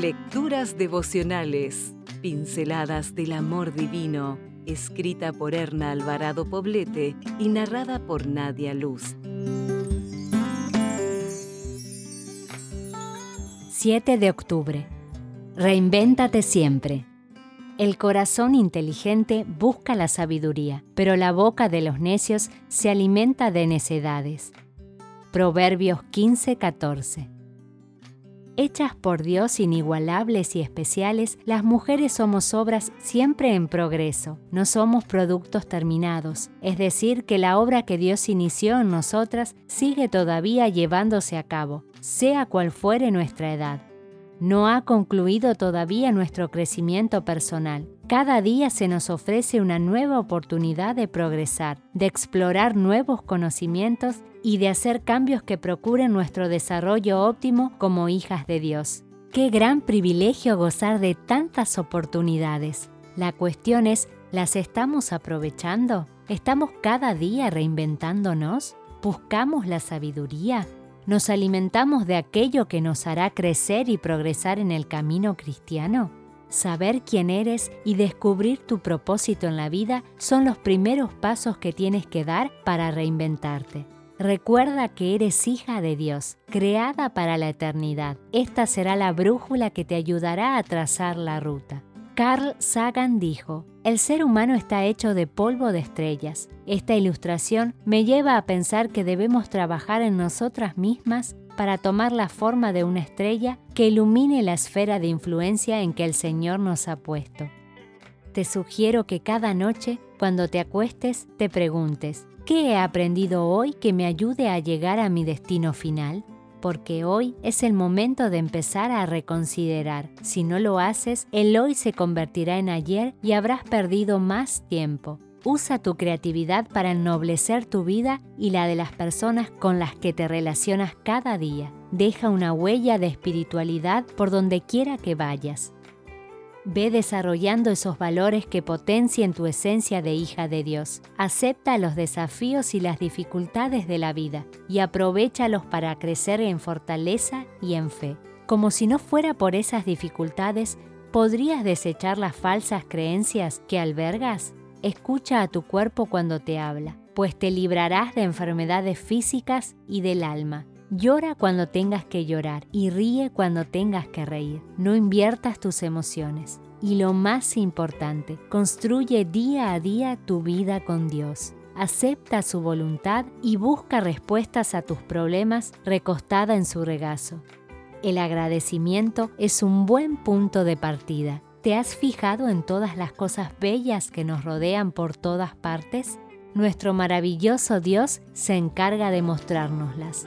Lecturas devocionales, pinceladas del amor divino, escrita por Erna Alvarado Poblete y narrada por Nadia Luz. 7 de octubre. Reinvéntate siempre. El corazón inteligente busca la sabiduría, pero la boca de los necios se alimenta de necedades. Proverbios 15:14 Hechas por Dios inigualables y especiales, las mujeres somos obras siempre en progreso, no somos productos terminados, es decir, que la obra que Dios inició en nosotras sigue todavía llevándose a cabo, sea cual fuere nuestra edad. No ha concluido todavía nuestro crecimiento personal. Cada día se nos ofrece una nueva oportunidad de progresar, de explorar nuevos conocimientos y de hacer cambios que procuren nuestro desarrollo óptimo como hijas de Dios. Qué gran privilegio gozar de tantas oportunidades. La cuestión es, ¿las estamos aprovechando? ¿Estamos cada día reinventándonos? ¿Buscamos la sabiduría? ¿Nos alimentamos de aquello que nos hará crecer y progresar en el camino cristiano? Saber quién eres y descubrir tu propósito en la vida son los primeros pasos que tienes que dar para reinventarte. Recuerda que eres hija de Dios, creada para la eternidad. Esta será la brújula que te ayudará a trazar la ruta. Carl Sagan dijo, el ser humano está hecho de polvo de estrellas. Esta ilustración me lleva a pensar que debemos trabajar en nosotras mismas para tomar la forma de una estrella que ilumine la esfera de influencia en que el Señor nos ha puesto. Te sugiero que cada noche, cuando te acuestes, te preguntes, ¿Qué he aprendido hoy que me ayude a llegar a mi destino final? Porque hoy es el momento de empezar a reconsiderar. Si no lo haces, el hoy se convertirá en ayer y habrás perdido más tiempo. Usa tu creatividad para ennoblecer tu vida y la de las personas con las que te relacionas cada día. Deja una huella de espiritualidad por donde quiera que vayas. Ve desarrollando esos valores que potencien tu esencia de hija de Dios. Acepta los desafíos y las dificultades de la vida y aprovechalos para crecer en fortaleza y en fe. Como si no fuera por esas dificultades, ¿podrías desechar las falsas creencias que albergas? Escucha a tu cuerpo cuando te habla, pues te librarás de enfermedades físicas y del alma. Llora cuando tengas que llorar y ríe cuando tengas que reír. No inviertas tus emociones. Y lo más importante, construye día a día tu vida con Dios. Acepta su voluntad y busca respuestas a tus problemas recostada en su regazo. El agradecimiento es un buen punto de partida. ¿Te has fijado en todas las cosas bellas que nos rodean por todas partes? Nuestro maravilloso Dios se encarga de mostrárnoslas.